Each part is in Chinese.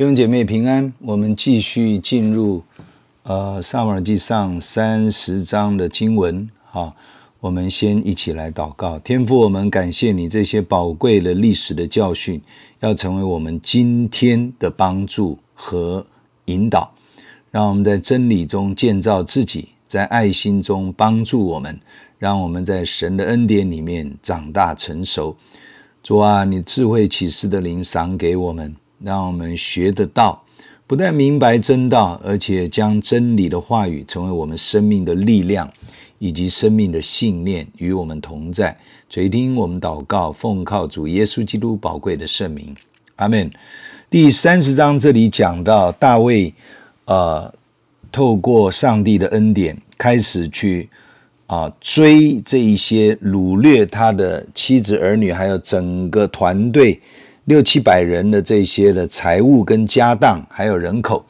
弟兄姐妹平安，我们继续进入呃撒母耳记上三十章的经文。好，我们先一起来祷告。天父，我们感谢你这些宝贵的历史的教训，要成为我们今天的帮助和引导。让我们在真理中建造自己，在爱心中帮助我们，让我们在神的恩典里面长大成熟。主啊，你智慧启示的灵赏给我们。让我们学得到，不但明白真道，而且将真理的话语成为我们生命的力量，以及生命的信念与我们同在。垂听我们祷告，奉靠主耶稣基督宝贵的圣名，阿门。第三十章这里讲到大卫，呃，透过上帝的恩典，开始去啊、追这一些掳掠他的妻子儿女，还有整个团队。六七百人的这些的财物跟家当，还有人口，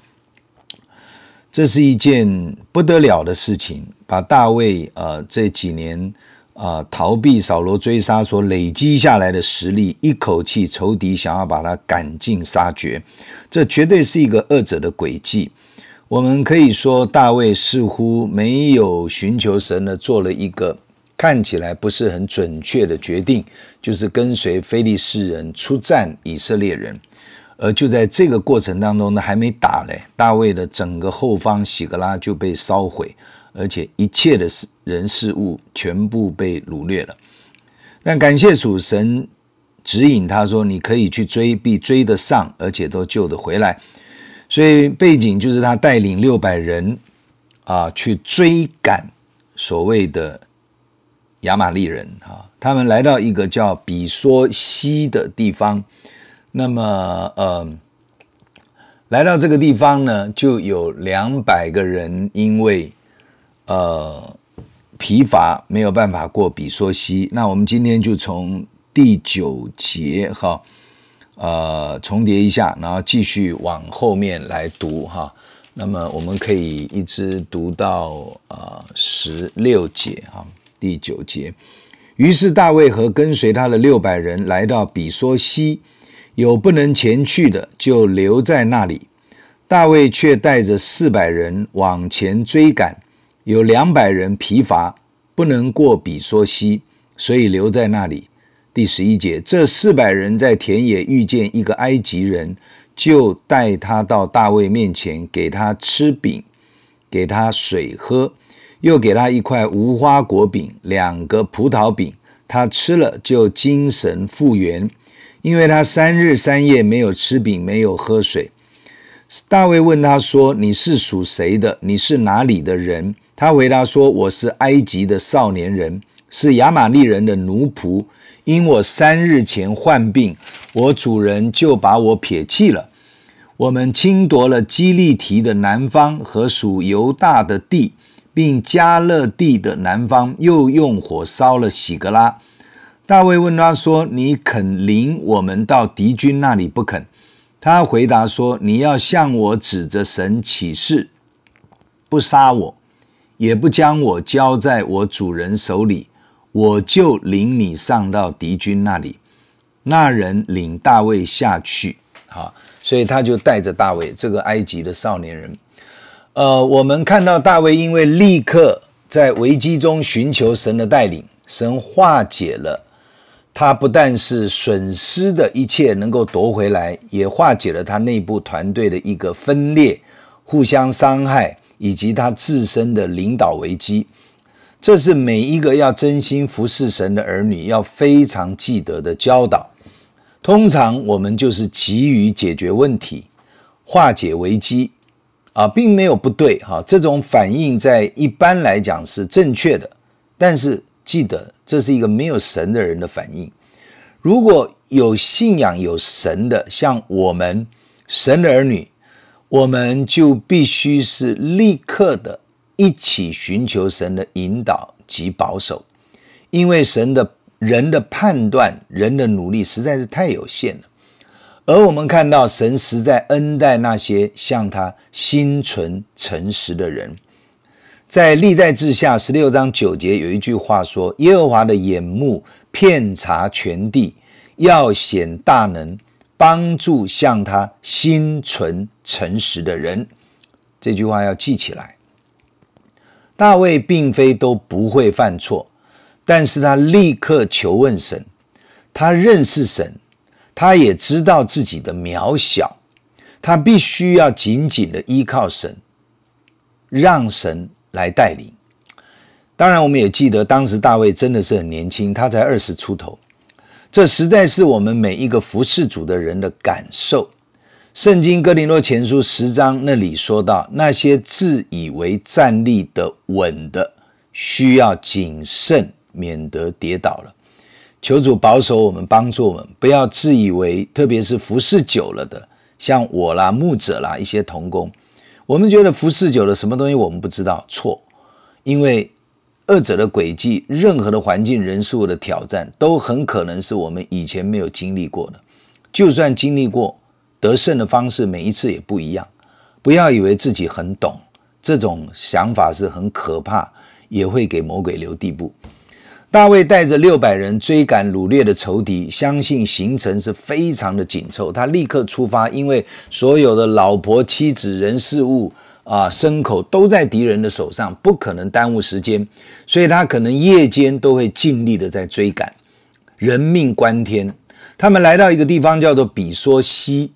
这是一件不得了的事情。把大卫呃这几年啊、呃、逃避扫罗追杀所累积下来的实力，一口气仇敌想要把他赶尽杀绝，这绝对是一个恶者的诡计。我们可以说，大卫似乎没有寻求神的，做了一个。看起来不是很准确的决定，就是跟随非利士人出战以色列人，而就在这个过程当中呢，还没打嘞，大卫的整个后方喜格拉就被烧毁，而且一切的事人事物全部被掳掠了。但感谢主，神指引他说：“你可以去追，必追得上，而且都救得回来。”所以背景就是他带领六百人啊去追赶所谓的。亚玛力人啊，他们来到一个叫比索西的地方，那么呃，来到这个地方呢，就有两百个人因为呃疲乏没有办法过比索西。那我们今天就从第九节哈，呃重叠一下，然后继续往后面来读哈。那么我们可以一直读到呃十六节哈。第九节，于是大卫和跟随他的六百人来到比索西，有不能前去的，就留在那里。大卫却带着四百人往前追赶，有两百人疲乏，不能过比索西，所以留在那里。第十一节，这四百人在田野遇见一个埃及人，就带他到大卫面前，给他吃饼，给他水喝。又给他一块无花果饼，两个葡萄饼，他吃了就精神复原，因为他三日三夜没有吃饼，没有喝水。大卫问他说：“你是属谁的？你是哪里的人？”他回答说：“我是埃及的少年人，是亚玛利人的奴仆。因我三日前患病，我主人就把我撇弃了。我们侵夺了基利提的南方和属犹大的地。”并加勒地的南方，又用火烧了喜格拉。大卫问他说：“你肯领我们到敌军那里不肯？”他回答说：“你要向我指着神起誓，不杀我，也不将我交在我主人手里，我就领你上到敌军那里。”那人领大卫下去，好，所以他就带着大卫这个埃及的少年人。呃，我们看到大卫因为立刻在危机中寻求神的带领，神化解了他不但是损失的一切能够夺回来，也化解了他内部团队的一个分裂、互相伤害以及他自身的领导危机。这是每一个要真心服侍神的儿女要非常记得的教导。通常我们就是急于解决问题，化解危机。啊，并没有不对哈，这种反应在一般来讲是正确的，但是记得这是一个没有神的人的反应。如果有信仰有神的，像我们神的儿女，我们就必须是立刻的一起寻求神的引导及保守，因为神的人的判断、人的努力实在是太有限了。而我们看到神实在恩待那些向他心存诚实的人，在历代志下十六章九节有一句话说：“耶和华的眼目遍察全地，要显大能，帮助向他心存诚实的人。这句话要记起来。大卫并非都不会犯错，但是他立刻求问神，他认识神，他也知道自己的渺小，他必须要紧紧的依靠神，让神来带领。当然，我们也记得当时大卫真的是很年轻，他才二十出头，这实在是我们每一个服侍主的人的感受。圣经哥林多前书十章那里说到，那些自以为站立得稳的，需要谨慎，免得跌倒了。求主保守我们，帮助我们，不要自以为，特别是服侍久了的，像我啦、牧者啦、一些同工，我们觉得服侍久了，什么东西我们不知道，错，因为二者的轨迹，任何的环境、人数的挑战，都很可能是我们以前没有经历过的，就算经历过。得胜的方式每一次也不一样，不要以为自己很懂，这种想法是很可怕，也会给魔鬼留地步。大卫带着六百人追赶掳掠的仇敌，相信行程是非常的紧凑。他立刻出发，因为所有的老婆、妻子、人、事物啊、牲口都在敌人的手上，不可能耽误时间，所以他可能夜间都会尽力的在追赶，人命关天。他们来到一个地方叫做比梭溪。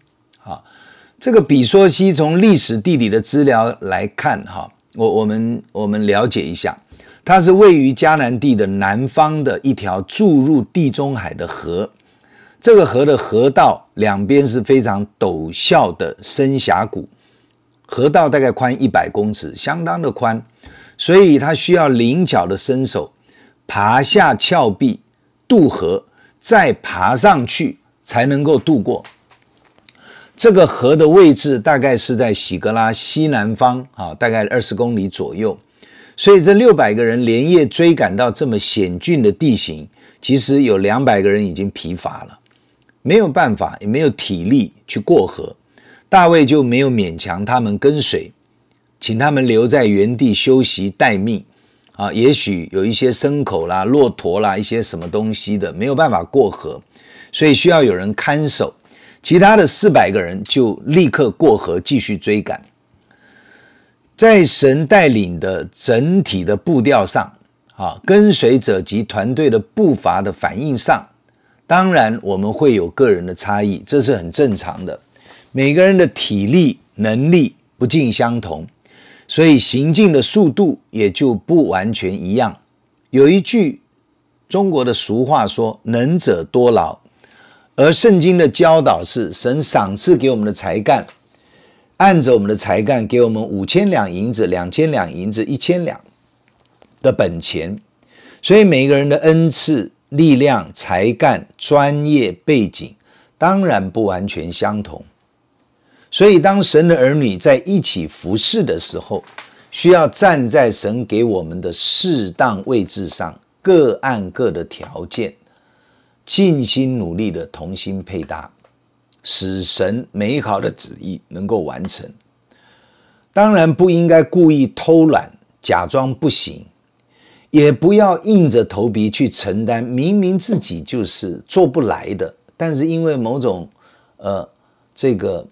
这个比梭溪从历史地理的资料来看，哈，我我们我们了解一下，它是位于迦南地的南方的一条注入地中海的河。这个河的河道两边是非常陡峭的深峡谷，河道大概宽一百公尺，相当的宽，所以它需要灵巧的身手爬下峭壁渡河，再爬上去才能够渡过。这个河的位置大概是在喜格拉西南方啊，大概二十公里左右。所以这六百个人连夜追赶到这么险峻的地形，其实有两百个人已经疲乏了，没有办法，也没有体力去过河。大卫就没有勉强他们跟随，请他们留在原地休息待命啊。也许有一些牲口啦、骆驼啦、一些什么东西的没有办法过河，所以需要有人看守。其他的四百个人就立刻过河继续追赶，在神带领的整体的步调上，啊，跟随者及团队的步伐的反应上，当然我们会有个人的差异，这是很正常的。每个人的体力能力不尽相同，所以行进的速度也就不完全一样。有一句中国的俗话说：“能者多劳。”而圣经的教导是，神赏赐给我们的才干，按着我们的才干，给我们五千两银子、两千两银子、一千两的本钱。所以每个人的恩赐、力量、才干、专业背景，当然不完全相同。所以当神的儿女在一起服侍的时候，需要站在神给我们的适当位置上，各按各的条件。尽心努力的同心配搭，使神美好的旨意能够完成。当然不应该故意偷懒，假装不行，也不要硬着头皮去承担明明自己就是做不来的，但是因为某种呃这个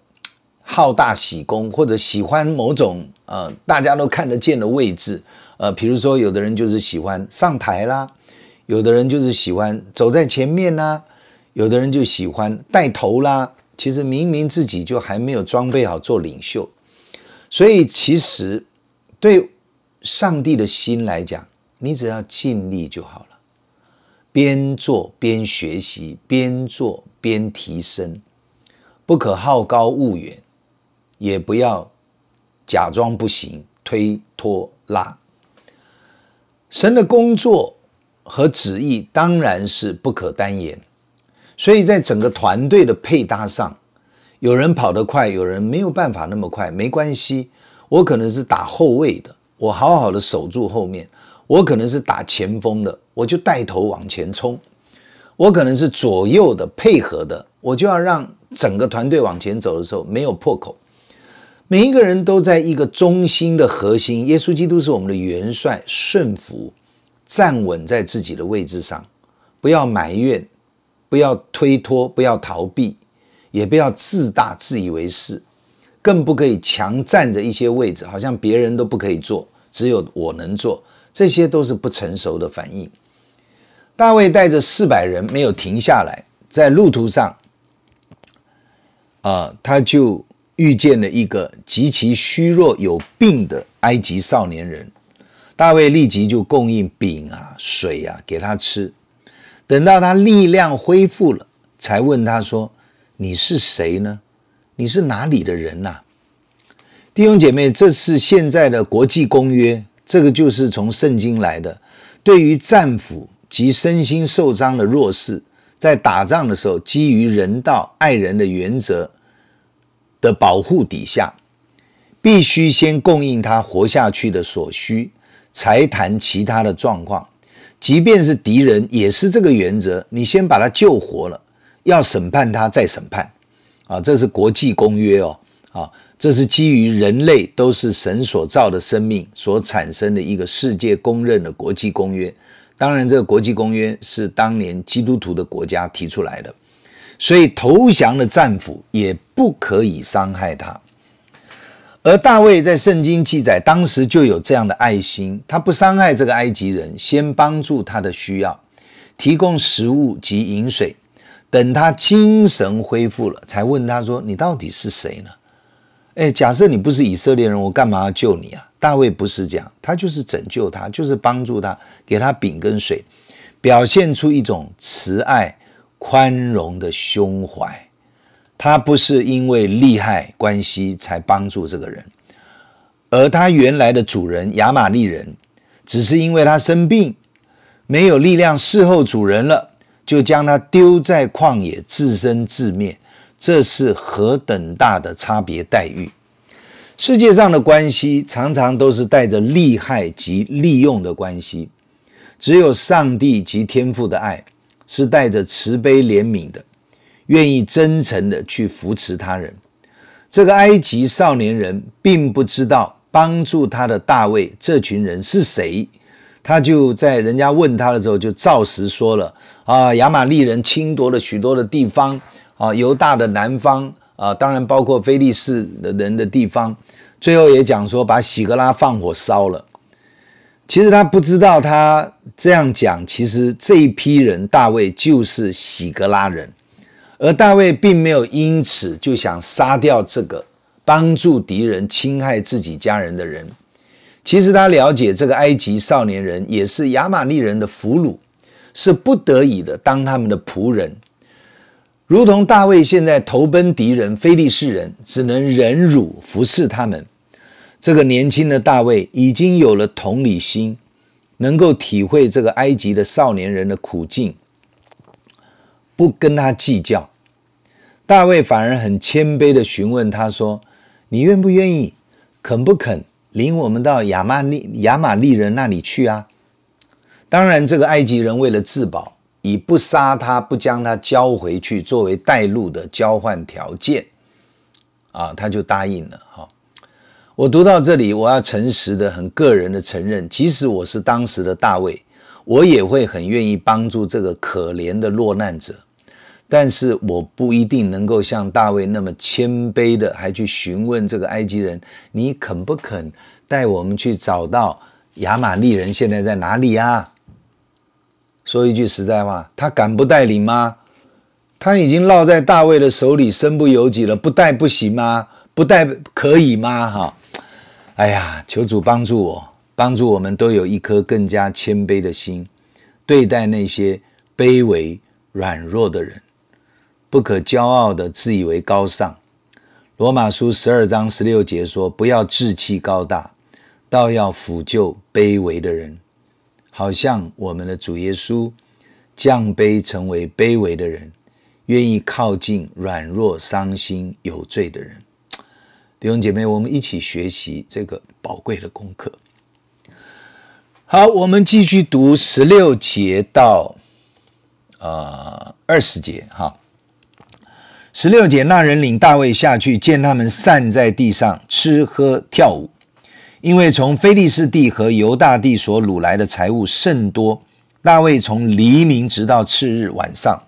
好大喜功，或者喜欢某种呃大家都看得见的位置，呃，比如说有的人就是喜欢上台啦。有的人就是喜欢走在前面啦，有的人就喜欢带头啦。其实明明自己就还没有装备好做领袖，所以其实对上帝的心来讲，你只要尽力就好了。边做边学习，边做边提升，不可好高骛远，也不要假装不行，推拖拉。神的工作。和旨意当然是不可单言，所以在整个团队的配搭上，有人跑得快，有人没有办法那么快，没关系。我可能是打后卫的，我好好的守住后面；我可能是打前锋的，我就带头往前冲；我可能是左右的配合的，我就要让整个团队往前走的时候没有破口。每一个人都在一个中心的核心，耶稣基督是我们的元帅，顺服。站稳在自己的位置上，不要埋怨，不要推脱，不要逃避，也不要自大、自以为是，更不可以强占着一些位置，好像别人都不可以做，只有我能做。这些都是不成熟的反应。大卫带着四百人没有停下来，在路途上，啊、他就遇见了一个极其虚弱、有病的埃及少年人。大卫立即就供应饼啊、水啊给他吃。等到他力量恢复了，才问他说：“你是谁呢？你是哪里的人呐、啊？”弟兄姐妹，这是现在的国际公约，这个就是从圣经来的。对于战俘及身心受伤的弱势，在打仗的时候，基于人道、爱人的原则的保护底下，必须先供应他活下去的所需。才谈其他的状况，即便是敌人，也是这个原则。你先把他救活了，要审判他再审判，啊，这是国际公约哦，啊，这是基于人类都是神所造的生命所产生的一个世界公认的国际公约。当然，这个国际公约是当年基督徒的国家提出来的，所以投降的战俘也不可以伤害他。而大卫在圣经记载，当时就有这样的爱心，他不伤害这个埃及人，先帮助他的需要，提供食物及饮水，等他精神恢复了，才问他说：“你到底是谁呢？”诶，假设你不是以色列人，我干嘛要救你啊？大卫不是这样，他就是拯救他，就是帮助他，给他饼跟水，表现出一种慈爱、宽容的胸怀。他不是因为利害关系才帮助这个人，而他原来的主人亚玛利人，只是因为他生病，没有力量侍候主人了，就将他丢在旷野，自生自灭。这是何等大的差别待遇！世界上的关系常常都是带着利害及利用的关系，只有上帝及天父的爱是带着慈悲怜悯的。愿意真诚的去扶持他人。这个埃及少年人并不知道帮助他的大卫这群人是谁，他就在人家问他的时候就照实说了啊，亚玛力人侵夺了许多的地方啊，犹大的南方啊，当然包括非利士的人的地方。最后也讲说把喜格拉放火烧了。其实他不知道，他这样讲，其实这一批人大卫就是喜格拉人。而大卫并没有因此就想杀掉这个帮助敌人侵害自己家人的人。其实他了解这个埃及少年人也是亚玛力人的俘虏，是不得已的当他们的仆人。如同大卫现在投奔敌人非利士人，只能忍辱服侍他们。这个年轻的大卫已经有了同理心，能够体会这个埃及的少年人的苦境，不跟他计较。大卫反而很谦卑地询问他说：“你愿不愿意，肯不肯领我们到亚玛力亚玛利人那里去啊？”当然，这个埃及人为了自保，以不杀他、不将他交回去作为带路的交换条件，啊，他就答应了。哈，我读到这里，我要诚实的、很个人的承认，即使我是当时的大卫，我也会很愿意帮助这个可怜的落难者。但是我不一定能够像大卫那么谦卑的，还去询问这个埃及人：“你肯不肯带我们去找到亚玛力人现在在哪里啊？”说一句实在话，他敢不带领吗？他已经落在大卫的手里，身不由己了，不带不行吗？不带可以吗？哈！哎呀，求主帮助我，帮助我们都有一颗更加谦卑的心，对待那些卑微软弱的人。不可骄傲的自以为高尚。罗马书十二章十六节说：“不要志气高大，倒要俯就卑微的人，好像我们的主耶稣降卑成为卑微的人，愿意靠近软弱、伤心、有罪的人。”弟兄姐妹，我们一起学习这个宝贵的功课。好，我们继续读十六节到呃二十节，哈。十六节，那人领大卫下去，见他们散在地上吃喝跳舞，因为从非利士地和犹大地所掳来的财物甚多。大卫从黎明直到次日晚上，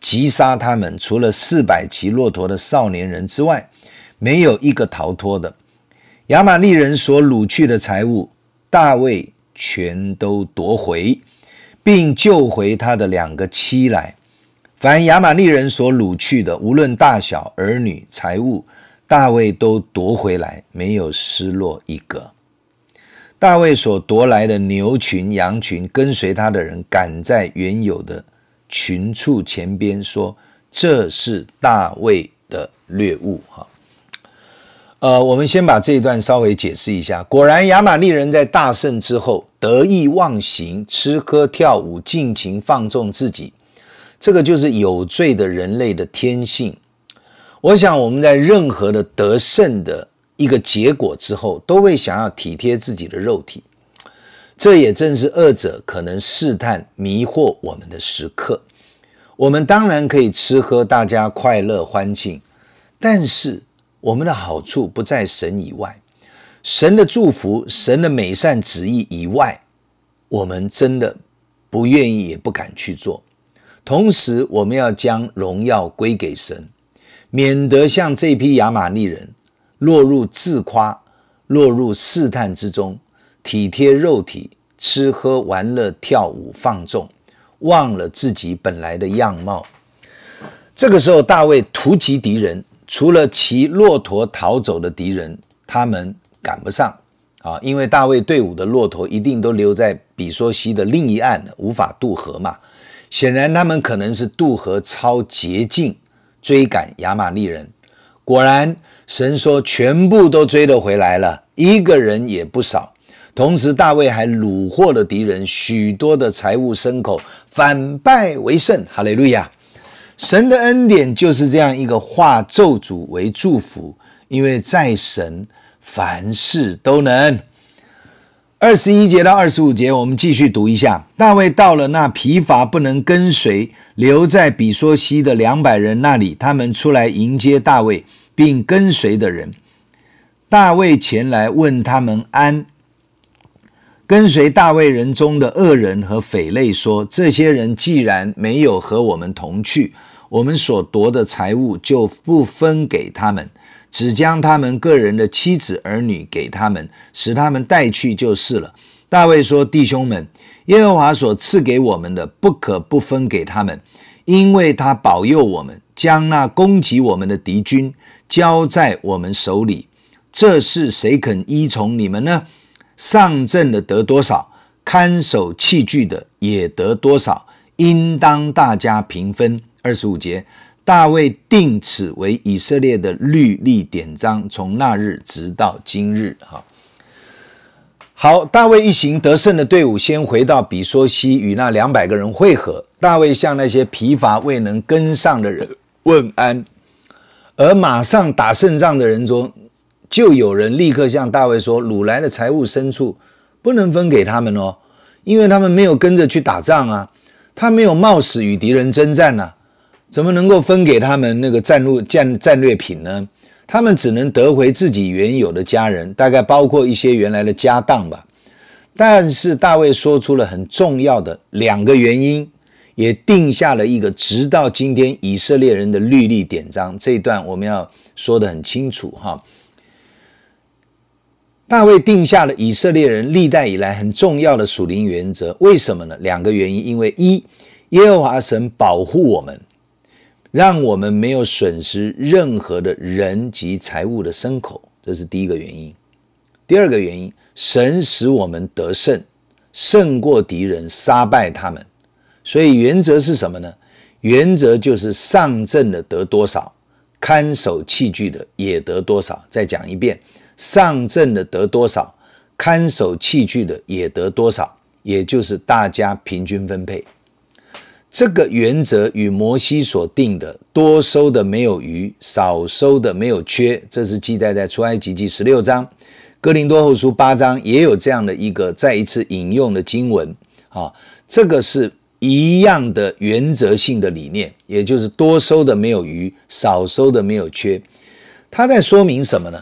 击杀他们，除了四百骑骆驼的少年人之外，没有一个逃脱的。亚玛力人所掳去的财物，大卫全都夺回，并救回他的两个妻来。凡亚玛力人所掳去的，无论大小、儿女、财物，大卫都夺回来，没有失落一个。大卫所夺来的牛群、羊群，跟随他的人赶在原有的群畜前边，说：“这是大卫的掠物。”哈，呃，我们先把这一段稍微解释一下。果然，亚玛力人在大胜之后，得意忘形，吃喝跳舞，尽情放纵自己。这个就是有罪的人类的天性。我想我们在任何的得胜的一个结果之后，都会想要体贴自己的肉体。这也正是恶者可能试探、迷惑我们的时刻。我们当然可以吃喝，大家快乐欢庆，但是我们的好处不在神以外，神的祝福、神的美善旨意以外，我们真的不愿意也不敢去做。同时，我们要将荣耀归给神，免得像这批亚玛力人落入自夸、落入试探之中，体贴肉体，吃喝玩乐、跳舞放纵，忘了自己本来的样貌。这个时候，大卫突击敌人，除了骑骆驼逃走的敌人，他们赶不上啊，因为大卫队伍的骆驼一定都留在比梭溪的另一岸，无法渡河嘛。显然，他们可能是渡河抄捷径追赶亚玛力人。果然，神说全部都追得回来了，一个人也不少。同时，大卫还掳获了敌人许多的财物牲口，反败为胜。哈利路亚！神的恩典就是这样一个化咒诅为祝福，因为在神凡事都能。二十一节到二十五节，我们继续读一下。大卫到了那疲乏不能跟随、留在比索西的两百人那里，他们出来迎接大卫，并跟随的人。大卫前来问他们安。跟随大卫人中的恶人和匪类说：“这些人既然没有和我们同去，我们所夺的财物就不分给他们。”只将他们个人的妻子儿女给他们，使他们带去就是了。大卫说：“弟兄们，耶和华所赐给我们的，不可不分给他们，因为他保佑我们，将那攻击我们的敌军交在我们手里。这是谁肯依从你们呢？上阵的得多少，看守器具的也得多少，应当大家平分。”二十五节。大卫定此为以色列的律例典章，从那日直到今日。哈，好，大卫一行得胜的队伍先回到比索溪，与那两百个人会合。大卫向那些疲乏未能跟上的人问安，而马上打胜仗的人中，就有人立刻向大卫说：“掳来的财物牲畜不能分给他们哦，因为他们没有跟着去打仗啊，他没有冒死与敌人征战呢、啊。”怎么能够分给他们那个战路战战略品呢？他们只能得回自己原有的家人，大概包括一些原来的家当吧。但是大卫说出了很重要的两个原因，也定下了一个直到今天以色列人的律例典章。这一段我们要说的很清楚哈。大卫定下了以色列人历代以来很重要的属灵原则，为什么呢？两个原因，因为一，耶和华神保护我们。让我们没有损失任何的人及财物的牲口，这是第一个原因。第二个原因，神使我们得胜，胜过敌人，杀败他们。所以原则是什么呢？原则就是上阵的得多少，看守器具的也得多少。再讲一遍，上阵的得多少，看守器具的也得多少，也就是大家平均分配。这个原则与摩西所定的多收的没有余，少收的没有缺，这是记载在出埃及记十六章，哥林多后书八章也有这样的一个再一次引用的经文啊。这个是一样的原则性的理念，也就是多收的没有余，少收的没有缺。他在说明什么呢？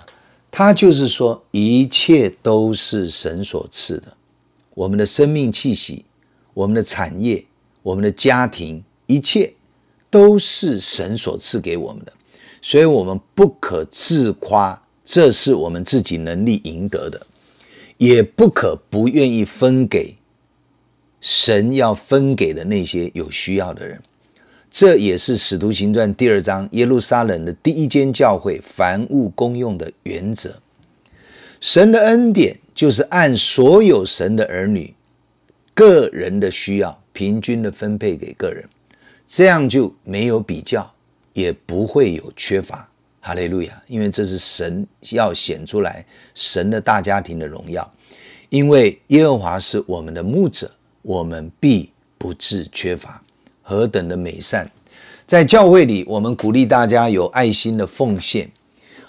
他就是说一切都是神所赐的，我们的生命气息，我们的产业。我们的家庭一切都是神所赐给我们的，所以我们不可自夸，这是我们自己能力赢得的，也不可不愿意分给神要分给的那些有需要的人。这也是《使徒行传》第二章耶路撒冷的第一间教会凡物公用的原则。神的恩典就是按所有神的儿女个人的需要，平均的分配给个人，这样就没有比较，也不会有缺乏。哈利路亚！因为这是神要显出来神的大家庭的荣耀。因为耶和华是我们的牧者，我们必不致缺乏。何等的美善！在教会里，我们鼓励大家有爱心的奉献，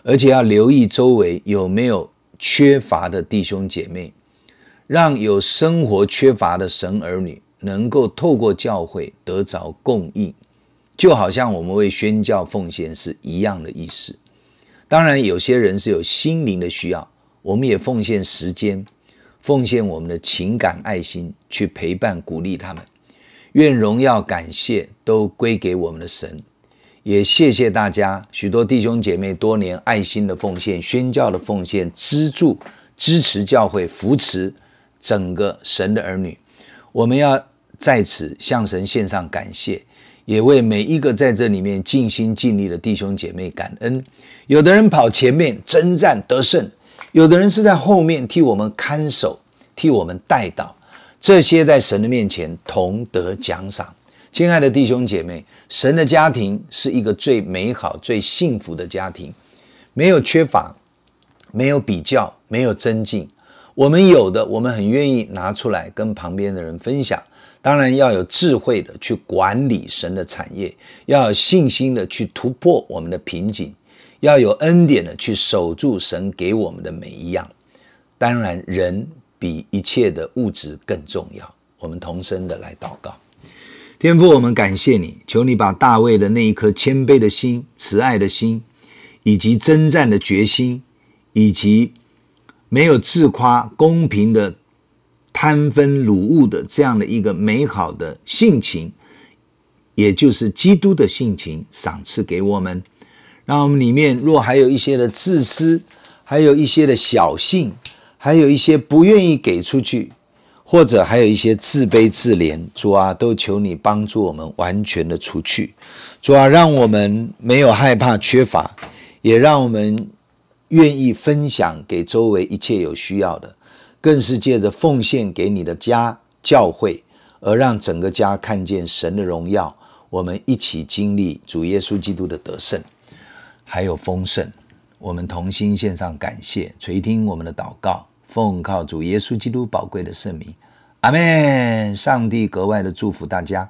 而且要留意周围有没有缺乏的弟兄姐妹，让有生活缺乏的神儿女能够透过教会得着供应，就好像我们为宣教奉献是一样的意思。当然，有些人是有心灵的需要，我们也奉献时间，奉献我们的情感、爱心去陪伴、鼓励他们。愿荣耀感谢都归给我们的神，也谢谢大家许多弟兄姐妹多年爱心的奉献、宣教的奉献、资助、支持教会、扶持整个神的儿女。我们要在此向神献上感谢，也为每一个在这里面尽心尽力的弟兄姐妹感恩。有的人跑前面征战得胜，有的人是在后面替我们看守、替我们带导。这些在神的面前同得奖赏，亲爱的弟兄姐妹，神的家庭是一个最美好、最幸福的家庭，没有缺乏，没有比较，没有争竞。我们有的，我们很愿意拿出来跟旁边的人分享。当然要有智慧的去管理神的产业，要有信心的去突破我们的瓶颈，要有恩典的去守住神给我们的每一样。当然人。比一切的物质更重要。我们同声的来祷告，天父，我们感谢你，求你把大卫的那一颗谦卑的心、慈爱的心，以及征战的决心，以及没有自夸、公平的贪分掳物的这样的一个美好的性情，也就是基督的性情，赏赐给我们。让我们里面若还有一些的自私，还有一些的小性。还有一些不愿意给出去，或者还有一些自卑自怜，主啊，都求你帮助我们完全的除去。主啊，让我们没有害怕缺乏，也让我们愿意分享给周围一切有需要的，更是借着奉献给你的家教会，而让整个家看见神的荣耀。我们一起经历主耶稣基督的得胜，还有丰盛。我们同心献上感谢，垂听我们的祷告。奉靠主耶稣基督宝贵的圣名，阿门。上帝格外的祝福大家。